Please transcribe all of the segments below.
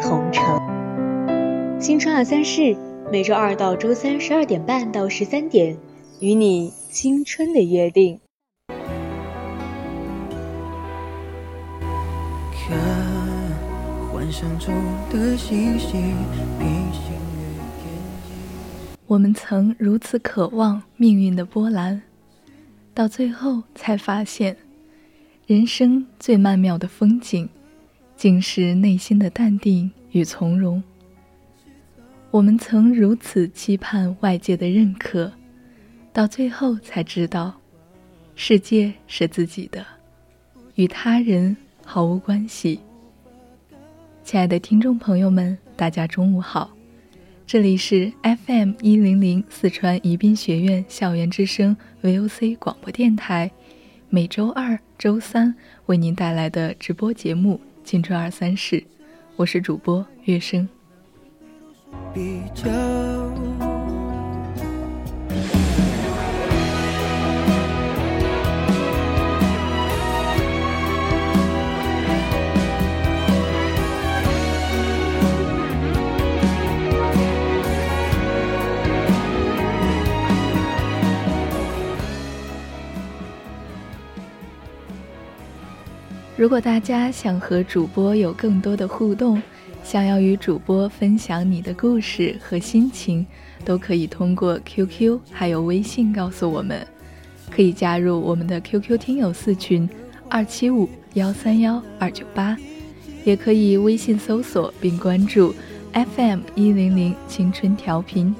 同城。新春二三事，每周二到周三十二点半到十三点，与你青春的约定。看幻想中的星星平行于我们曾如此渴望命运的波澜，到最后才发现。人生最曼妙的风景，竟是内心的淡定与从容。我们曾如此期盼外界的认可，到最后才知道，世界是自己的，与他人毫无关系。亲爱的听众朋友们，大家中午好，这里是 FM 一零零四川宜宾学院校园之声 VOC 广播电台。每周二、周三为您带来的直播节目《青春二三事》，我是主播月生。如果大家想和主播有更多的互动，想要与主播分享你的故事和心情，都可以通过 QQ 还有微信告诉我们。可以加入我们的 QQ 听友四群二七五幺三幺二九八，也可以微信搜索并关注 FM 一零零青春调频。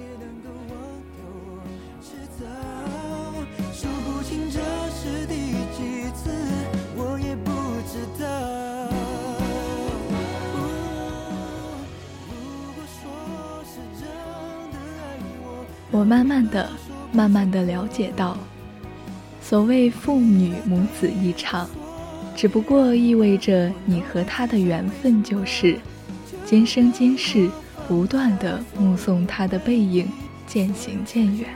我慢慢的、慢慢的了解到，所谓父女母子一场，只不过意味着你和他的缘分就是今生今世不断的目送他的背影渐行渐远。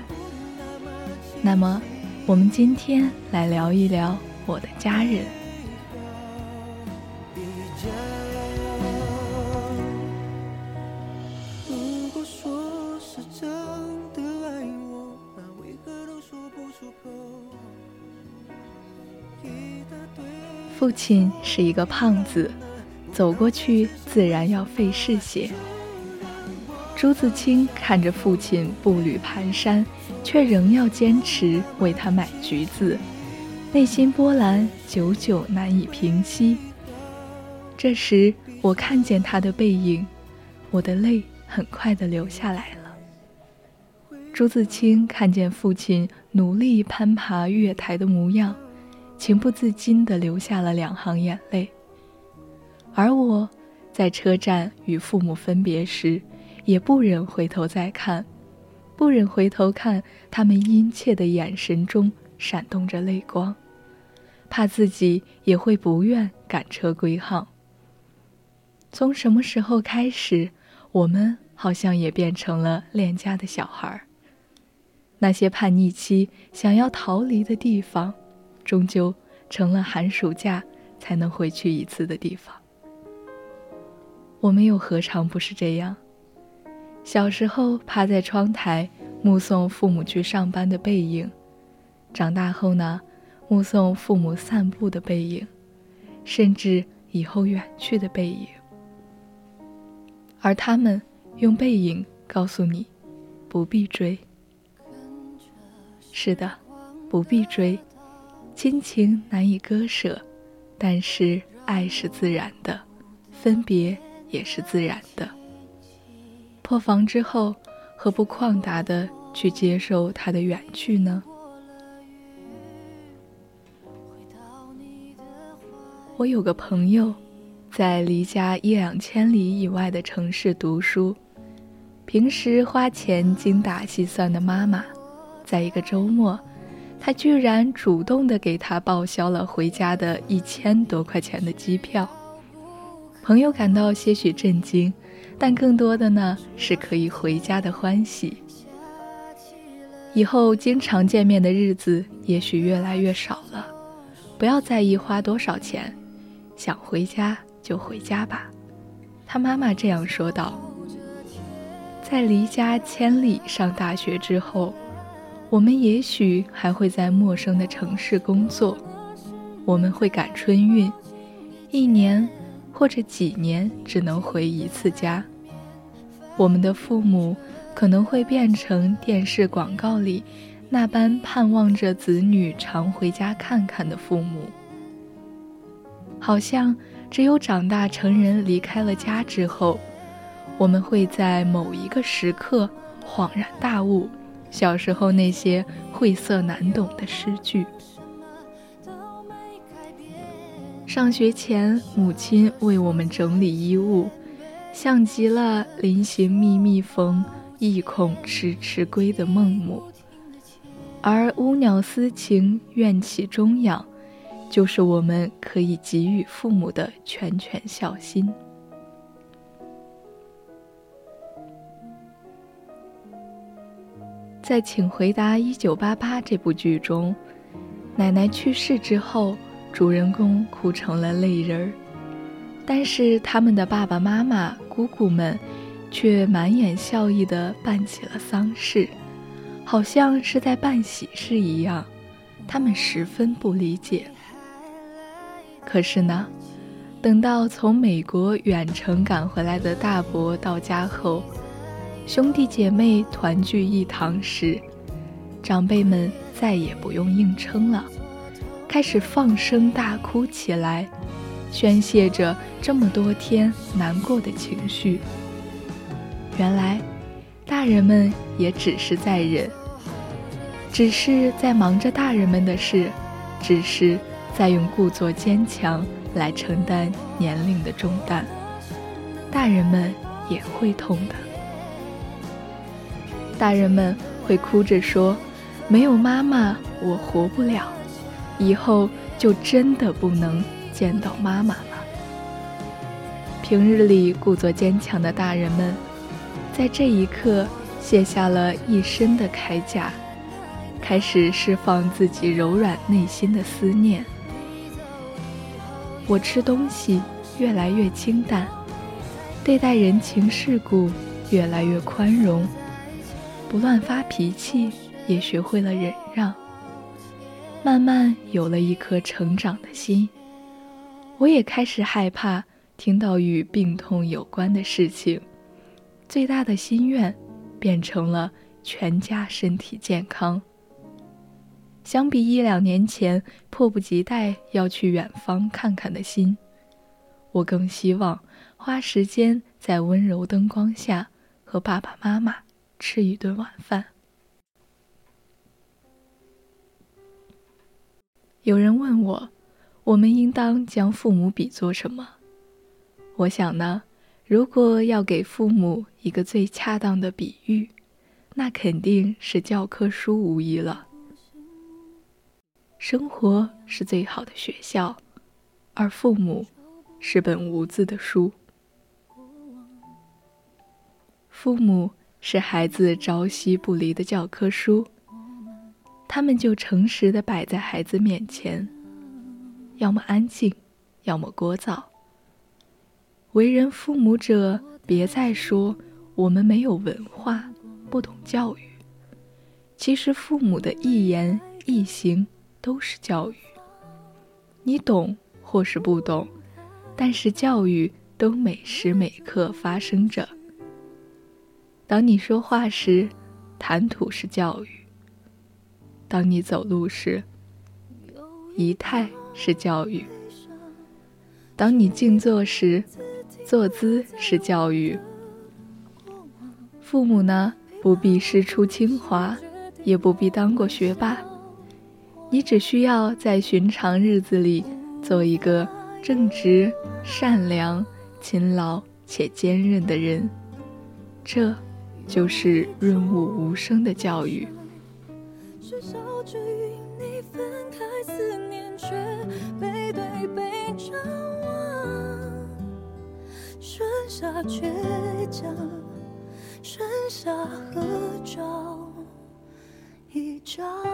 那么，我们今天来聊一聊我的家人。亲是一个胖子，走过去自然要费事些。朱自清看着父亲步履蹒跚，却仍要坚持为他买橘子，内心波澜久久难以平息。这时，我看见他的背影，我的泪很快的流下来了。朱自清看见父亲努力攀爬月台的模样。情不自禁地流下了两行眼泪，而我，在车站与父母分别时，也不忍回头再看，不忍回头看他们殷切的眼神中闪动着泪光，怕自己也会不愿赶车归航。从什么时候开始，我们好像也变成了恋家的小孩儿？那些叛逆期想要逃离的地方。终究成了寒暑假才能回去一次的地方。我们又何尝不是这样？小时候趴在窗台目送父母去上班的背影，长大后呢，目送父母散步的背影，甚至以后远去的背影。而他们用背影告诉你，不必追。是的，不必追。亲情难以割舍，但是爱是自然的，分别也是自然的。破防之后，何不旷达的去接受他的远去呢？我有个朋友，在离家一两千里以外的城市读书，平时花钱精打细算的妈妈，在一个周末，他居然主动的给她报销了回家的一千多块钱的机票。朋友感到些许震惊，但更多的呢是可以回家的欢喜。以后经常见面的日子也许越来越少了，不要在意花多少钱，想回家。就回家吧，他妈妈这样说道。在离家千里上大学之后，我们也许还会在陌生的城市工作，我们会赶春运，一年或者几年只能回一次家。我们的父母可能会变成电视广告里那般盼望着子女常回家看看的父母，好像。只有长大成人离开了家之后，我们会在某一个时刻恍然大悟，小时候那些晦涩难懂的诗句。上学前，母亲为我们整理衣物，像极了“临行密密缝，意恐迟迟归”的孟母；而乌鸟私情，怨气终养。就是我们可以给予父母的拳拳孝心。在《请回答一九八八》这部剧中，奶奶去世之后，主人公哭成了泪人儿，但是他们的爸爸妈妈、姑姑们却满眼笑意地办起了丧事，好像是在办喜事一样，他们十分不理解。可是呢，等到从美国远程赶回来的大伯到家后，兄弟姐妹团聚一堂时，长辈们再也不用硬撑了，开始放声大哭起来，宣泄着这么多天难过的情绪。原来，大人们也只是在忍，只是在忙着大人们的事，只是。在用故作坚强来承担年龄的重担，大人们也会痛的。大人们会哭着说：“没有妈妈，我活不了，以后就真的不能见到妈妈了。”平日里故作坚强的大人们，在这一刻卸下了一身的铠甲，开始释放自己柔软内心的思念。我吃东西越来越清淡，对待人情世故越来越宽容，不乱发脾气，也学会了忍让。慢慢有了一颗成长的心，我也开始害怕听到与病痛有关的事情。最大的心愿变成了全家身体健康。相比一两年前迫不及待要去远方看看的心，我更希望花时间在温柔灯光下和爸爸妈妈吃一顿晚饭。有人问我，我们应当将父母比作什么？我想呢，如果要给父母一个最恰当的比喻，那肯定是教科书无疑了。生活是最好的学校，而父母是本无字的书。父母是孩子朝夕不离的教科书，他们就诚实的摆在孩子面前，要么安静，要么聒噪。为人父母者，别再说我们没有文化，不懂教育。其实父母的一言一行。都是教育，你懂或是不懂，但是教育都每时每刻发生着。当你说话时，谈吐是教育；当你走路时，仪态是教育；当你静坐时，坐姿是教育。父母呢，不必师出清华，也不必当过学霸。你只需要在寻常日子里做一个正直、善良、勤劳且坚韧的人。这，就是润物无声的教育。倔强，剩下合照一张。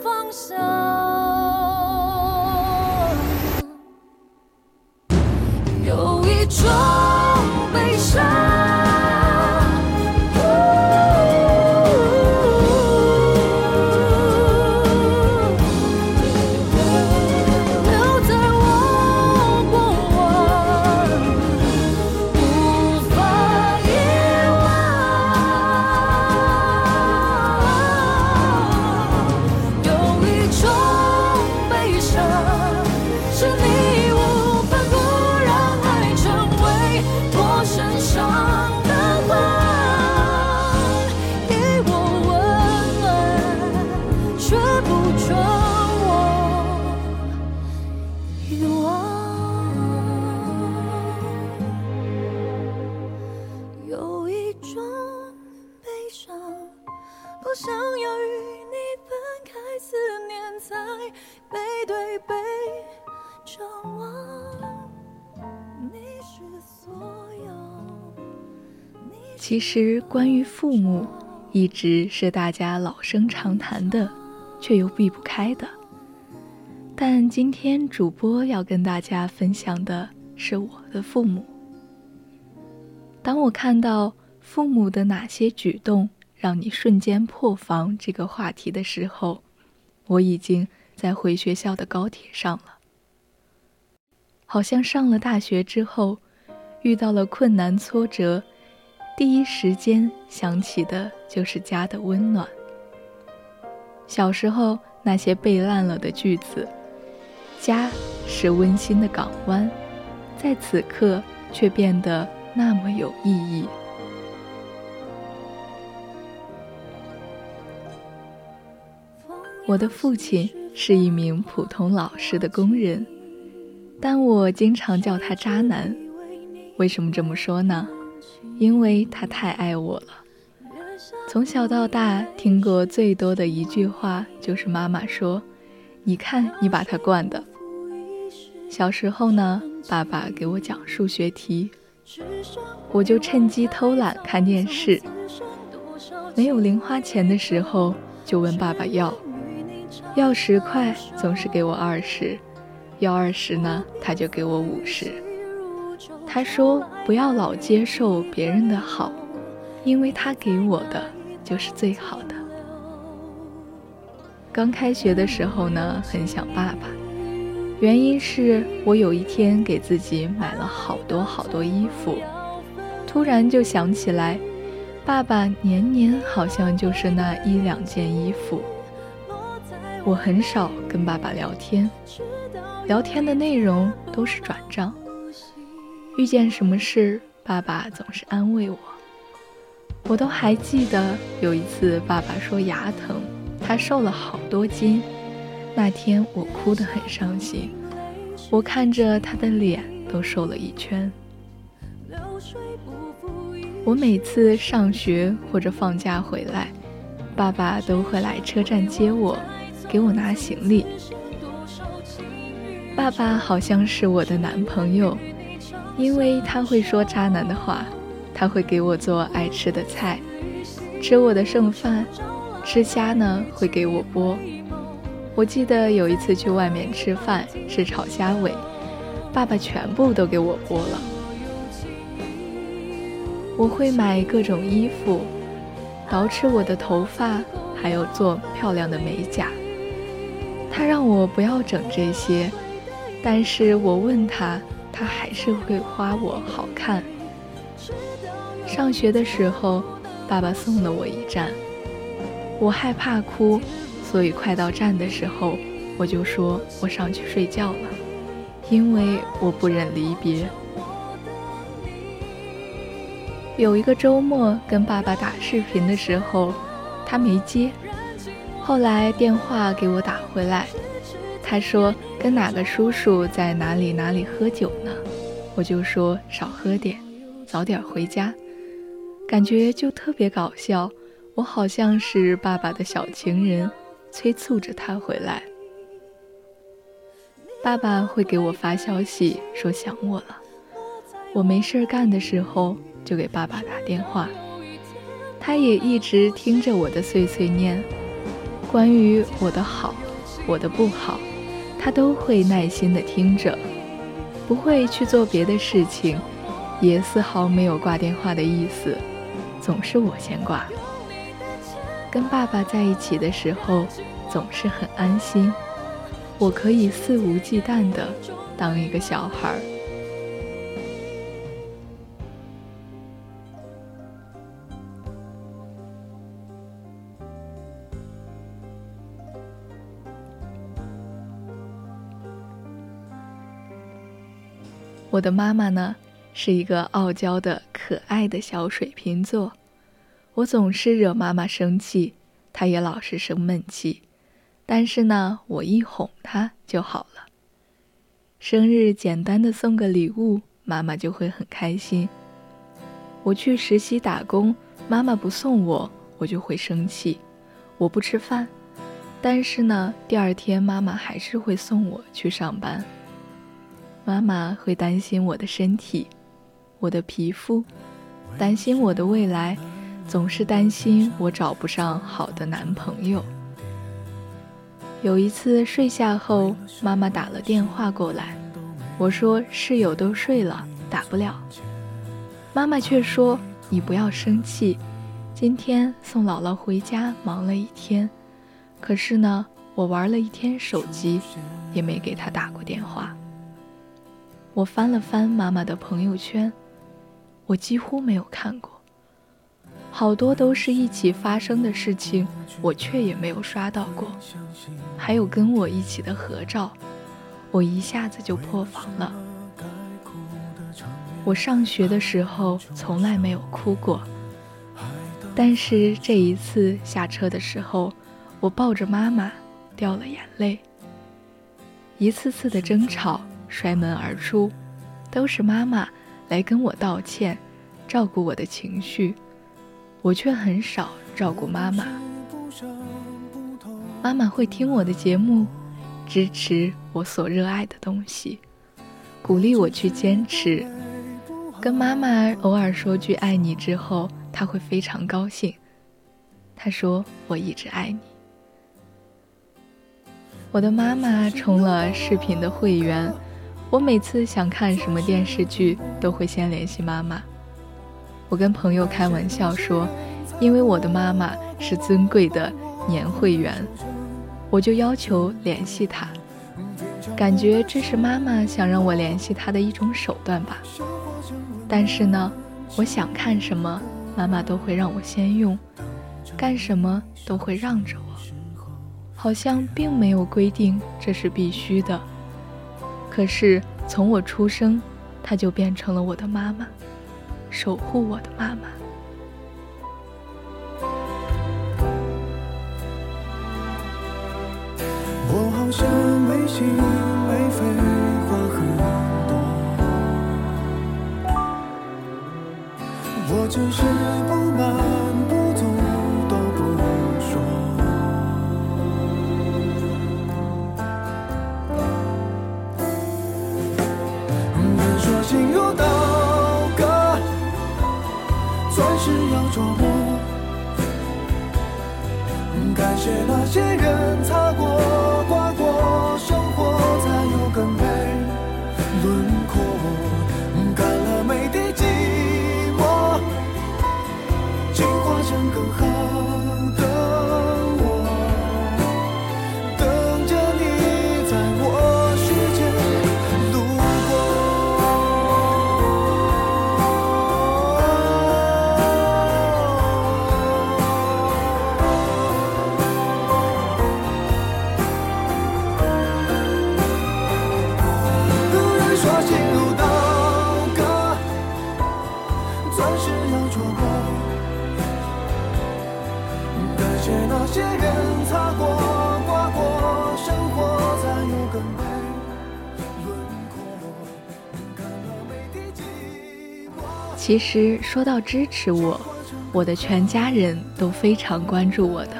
放手。却不准我遗忘。有一种悲伤，不想要与你分开，思念在背对背张望。你是所有。其实，关于父母。一直是大家老生常谈的却又避不开的。但今天主播要跟大家分享的是我的父母。当我看到父母的哪些举动让你瞬间破防这个话题的时候，我已经在回学校的高铁上了。好像上了大学之后，遇到了困难挫折。第一时间想起的就是家的温暖。小时候那些背烂了的句子，“家是温馨的港湾”，在此刻却变得那么有意义。我的父亲是一名普通老实的工人，但我经常叫他渣男。为什么这么说呢？因为他太爱我了，从小到大听过最多的一句话就是妈妈说：“你看你把他惯的。”小时候呢，爸爸给我讲数学题，我就趁机偷懒看电视。没有零花钱的时候，就问爸爸要，要十块总是给我二十，要二十呢他就给我五十。他说：“不要老接受别人的好，因为他给我的就是最好的。”刚开学的时候呢，很想爸爸，原因是我有一天给自己买了好多好多衣服，突然就想起来，爸爸年年好像就是那一两件衣服。我很少跟爸爸聊天，聊天的内容都是转账。遇见什么事，爸爸总是安慰我。我都还记得有一次，爸爸说牙疼，他瘦了好多斤。那天我哭得很伤心，我看着他的脸都瘦了一圈。我每次上学或者放假回来，爸爸都会来车站接我，给我拿行李。爸爸好像是我的男朋友。因为他会说渣男的话，他会给我做爱吃的菜，吃我的剩饭，吃虾呢会给我剥。我记得有一次去外面吃饭，吃炒虾尾，爸爸全部都给我剥了。我会买各种衣服，捯饬我的头发，还有做漂亮的美甲。他让我不要整这些，但是我问他，他还是会夸我好看。上学的时候，爸爸送了我一站，我害怕哭，所以快到站的时候，我就说我上去睡觉了，因为我不忍离别。有一个周末跟爸爸打视频的时候，他没接。后来电话给我打回来，他说跟哪个叔叔在哪里哪里喝酒呢？我就说少喝点，早点回家。感觉就特别搞笑，我好像是爸爸的小情人，催促着他回来。爸爸会给我发消息说想我了，我没事干的时候。就给爸爸打电话，他也一直听着我的碎碎念，关于我的好，我的不好，他都会耐心的听着，不会去做别的事情，也丝毫没有挂电话的意思，总是我先挂。跟爸爸在一起的时候，总是很安心，我可以肆无忌惮的当一个小孩儿。我的妈妈呢，是一个傲娇的可爱的小水瓶座。我总是惹妈妈生气，她也老是生闷气。但是呢，我一哄她就好了。生日简单的送个礼物，妈妈就会很开心。我去实习打工，妈妈不送我，我就会生气。我不吃饭，但是呢，第二天妈妈还是会送我去上班。妈妈会担心我的身体，我的皮肤，担心我的未来，总是担心我找不上好的男朋友。有一次睡下后，妈妈打了电话过来，我说室友都睡了，打不了。妈妈却说：“你不要生气，今天送姥姥回家忙了一天，可是呢，我玩了一天手机，也没给她打过电话。”我翻了翻妈妈的朋友圈，我几乎没有看过，好多都是一起发生的事情，我却也没有刷到过。还有跟我一起的合照，我一下子就破防了。我上学的时候从来没有哭过，但是这一次下车的时候，我抱着妈妈掉了眼泪。一次次的争吵。摔门而出，都是妈妈来跟我道歉，照顾我的情绪，我却很少照顾妈妈。妈妈会听我的节目，支持我所热爱的东西，鼓励我去坚持。跟妈妈偶尔说句爱你之后，她会非常高兴。她说我一直爱你。我的妈妈充了视频的会员。我每次想看什么电视剧，都会先联系妈妈。我跟朋友开玩笑说，因为我的妈妈是尊贵的年会员，我就要求联系她。感觉这是妈妈想让我联系她的一种手段吧。但是呢，我想看什么，妈妈都会让我先用，干什么都会让着我，好像并没有规定这是必须的。可是从我出生，她就变成了我的妈妈，守护我的妈妈。我好像没心没肺，话很多，我只是不满不琢磨。感谢那些人擦、过，其实说到支持我，我的全家人都非常关注我的。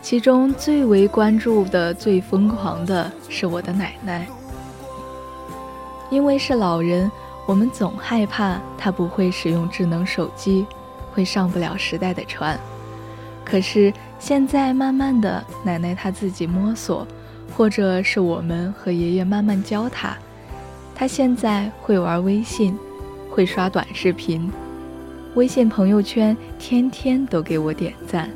其中最为关注的、最疯狂的是我的奶奶，因为是老人，我们总害怕她不会使用智能手机，会上不了时代的船。可是现在慢慢的，奶奶她自己摸索，或者是我们和爷爷慢慢教她，她现在会玩微信，会刷短视频，微信朋友圈天天都给我点赞。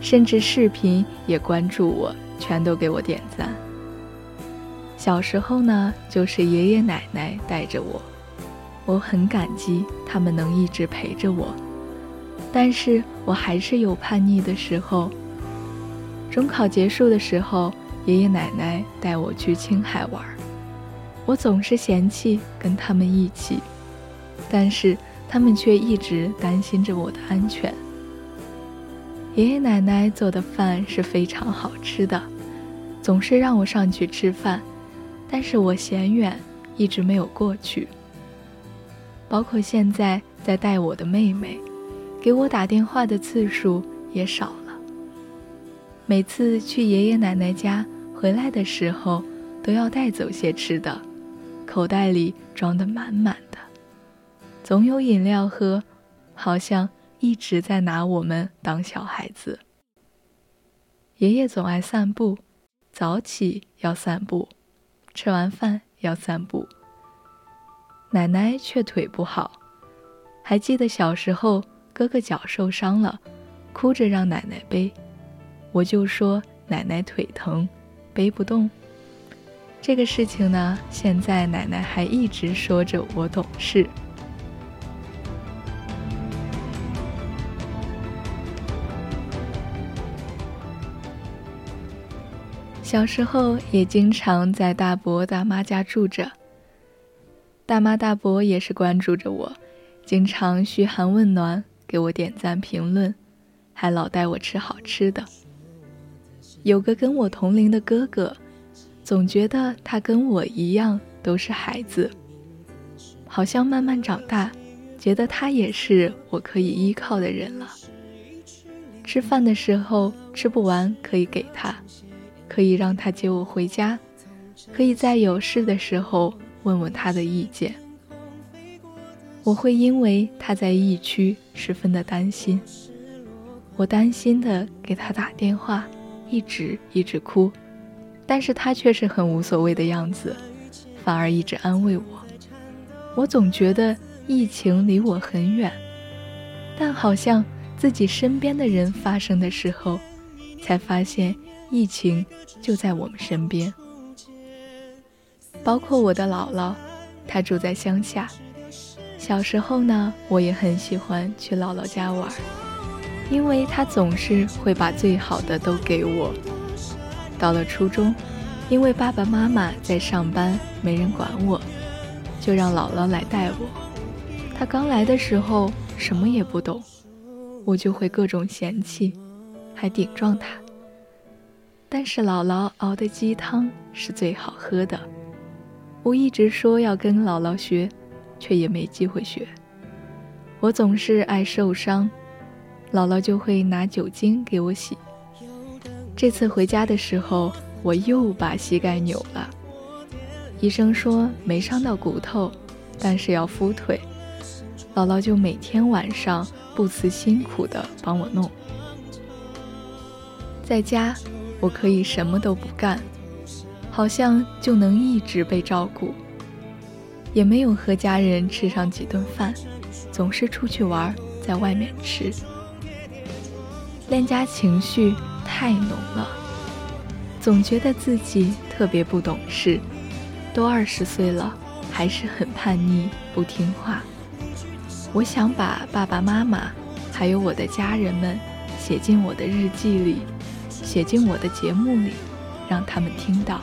甚至视频也关注我，全都给我点赞。小时候呢，就是爷爷奶奶带着我，我很感激他们能一直陪着我。但是我还是有叛逆的时候。中考结束的时候，爷爷奶奶带我去青海玩，我总是嫌弃跟他们一起，但是他们却一直担心着我的安全。爷爷奶奶做的饭是非常好吃的，总是让我上去吃饭，但是我嫌远，一直没有过去。包括现在在带我的妹妹，给我打电话的次数也少了。每次去爷爷奶奶家回来的时候，都要带走些吃的，口袋里装得满满的，总有饮料喝，好像。一直在拿我们当小孩子。爷爷总爱散步，早起要散步，吃完饭要散步。奶奶却腿不好，还记得小时候哥哥脚受伤了，哭着让奶奶背，我就说奶奶腿疼，背不动。这个事情呢，现在奶奶还一直说着我懂事。小时候也经常在大伯大妈家住着。大妈大伯也是关注着我，经常嘘寒问暖，给我点赞评论，还老带我吃好吃的。有个跟我同龄的哥哥，总觉得他跟我一样都是孩子，好像慢慢长大，觉得他也是我可以依靠的人了。吃饭的时候吃不完可以给他。可以让他接我回家，可以在有事的时候问问他的意见。我会因为他在疫区十分的担心，我担心的给他打电话，一直一直哭，但是他却是很无所谓的样子，反而一直安慰我。我总觉得疫情离我很远，但好像自己身边的人发生的时候，才发现。疫情就在我们身边，包括我的姥姥，她住在乡下。小时候呢，我也很喜欢去姥姥家玩，因为她总是会把最好的都给我。到了初中，因为爸爸妈妈在上班，没人管我，就让姥姥来带我。她刚来的时候什么也不懂，我就会各种嫌弃，还顶撞她。但是姥姥熬的鸡汤是最好喝的，我一直说要跟姥姥学，却也没机会学。我总是爱受伤，姥姥就会拿酒精给我洗。这次回家的时候，我又把膝盖扭了，医生说没伤到骨头，但是要敷腿。姥姥就每天晚上不辞辛苦的帮我弄，在家。我可以什么都不干，好像就能一直被照顾，也没有和家人吃上几顿饭，总是出去玩，在外面吃。恋家情绪太浓了，总觉得自己特别不懂事，都二十岁了，还是很叛逆不听话。我想把爸爸妈妈，还有我的家人们，写进我的日记里。写进我的节目里，让他们听到。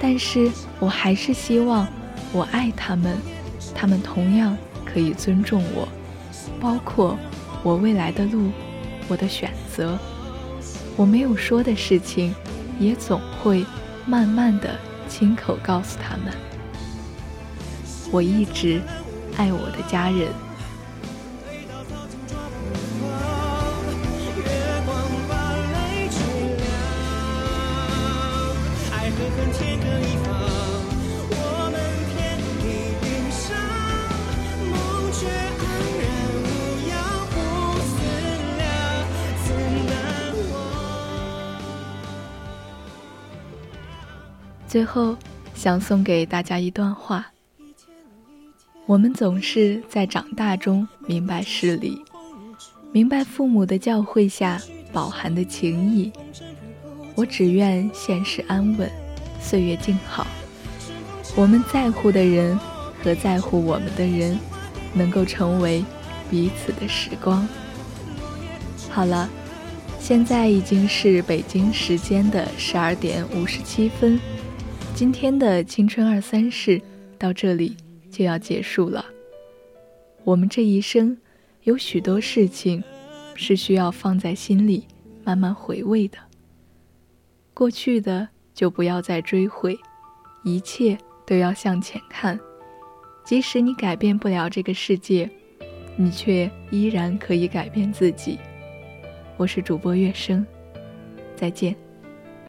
但是我还是希望，我爱他们，他们同样可以尊重我，包括我未来的路，我的选择，我没有说的事情，也总会慢慢的亲口告诉他们。我一直爱我的家人。最后，想送给大家一段话：我们总是在长大中明白事理，明白父母的教诲下饱含的情谊。我只愿现实安稳，岁月静好。我们在乎的人和在乎我们的人，能够成为彼此的时光。好了，现在已经是北京时间的十二点五十七分。今天的青春二三事到这里就要结束了。我们这一生有许多事情是需要放在心里慢慢回味的。过去的就不要再追悔，一切都要向前看。即使你改变不了这个世界，你却依然可以改变自己。我是主播月生，再见。